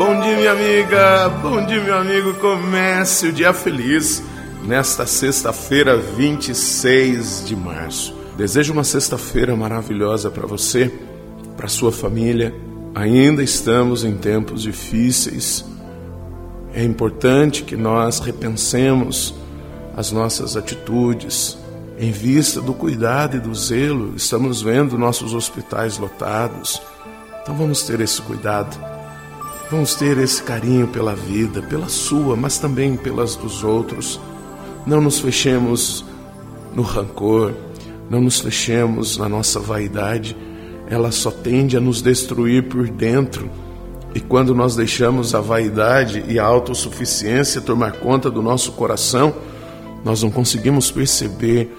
bom dia, minha amiga, bom dia, meu amigo. Comece o dia feliz nesta sexta-feira, 26 de março. Desejo uma sexta-feira maravilhosa para você, para sua família. Ainda estamos em tempos difíceis. É importante que nós repensemos as nossas atitudes em vista do cuidado e do zelo. Estamos vendo nossos hospitais lotados. Então vamos ter esse cuidado. Vamos ter esse carinho pela vida, pela sua, mas também pelas dos outros. Não nos fechemos no rancor, não nos fechemos na nossa vaidade. Ela só tende a nos destruir por dentro. E quando nós deixamos a vaidade e a autossuficiência tomar conta do nosso coração, nós não conseguimos perceber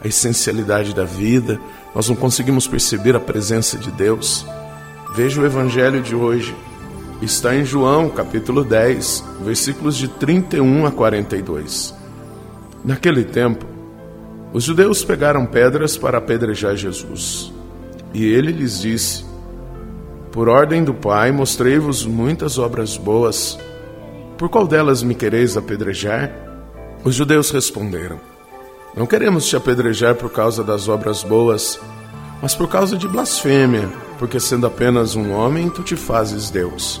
a essencialidade da vida, nós não conseguimos perceber a presença de Deus. Veja o evangelho de hoje está em João, capítulo 10, versículos de 31 a 42. Naquele tempo, os judeus pegaram pedras para apedrejar Jesus. E ele lhes disse: Por ordem do Pai, mostrei-vos muitas obras boas. Por qual delas me quereis apedrejar? Os judeus responderam: Não queremos te apedrejar por causa das obras boas, mas por causa de blasfêmia, porque sendo apenas um homem, tu te fazes Deus.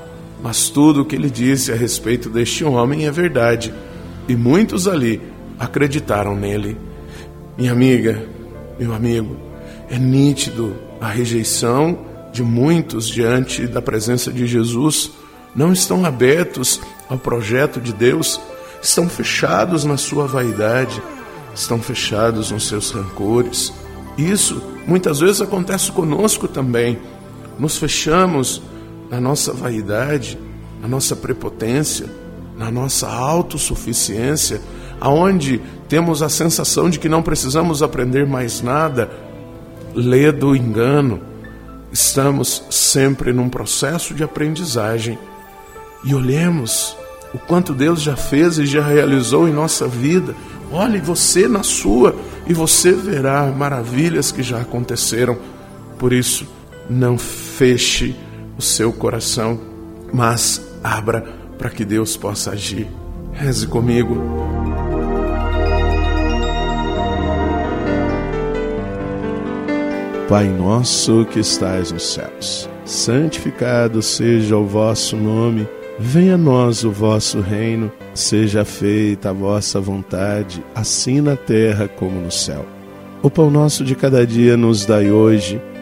mas tudo o que ele disse a respeito deste homem é verdade, e muitos ali acreditaram nele. Minha amiga, meu amigo, é nítido a rejeição de muitos diante da presença de Jesus, não estão abertos ao projeto de Deus, estão fechados na sua vaidade, estão fechados nos seus rancores. Isso muitas vezes acontece conosco também. Nos fechamos na nossa vaidade, na nossa prepotência, na nossa autossuficiência, aonde temos a sensação de que não precisamos aprender mais nada, lê do engano. Estamos sempre num processo de aprendizagem e olhemos o quanto Deus já fez e já realizou em nossa vida. Olhe você na sua e você verá maravilhas que já aconteceram. Por isso, não feche o seu coração, mas abra para que Deus possa agir. Reze comigo. Pai nosso que estais nos céus, santificado seja o vosso nome, venha a nós o vosso reino, seja feita a vossa vontade, assim na terra como no céu. O pão nosso de cada dia nos dai hoje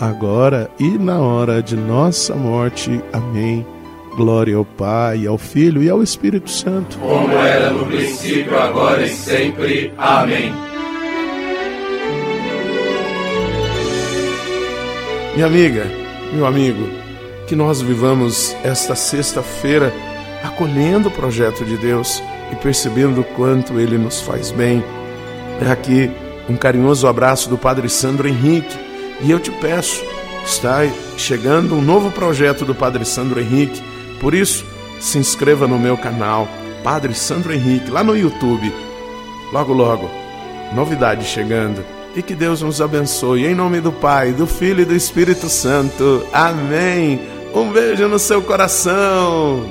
agora e na hora de nossa morte. Amém. Glória ao Pai, ao Filho e ao Espírito Santo. Como era no princípio, agora e sempre. Amém. Minha amiga, meu amigo, que nós vivamos esta sexta-feira acolhendo o projeto de Deus e percebendo o quanto ele nos faz bem. É aqui um carinhoso abraço do Padre Sandro Henrique e eu te peço, está chegando um novo projeto do Padre Sandro Henrique, por isso, se inscreva no meu canal, Padre Sandro Henrique, lá no YouTube. Logo, logo, novidade chegando. E que Deus nos abençoe. Em nome do Pai, do Filho e do Espírito Santo. Amém. Um beijo no seu coração.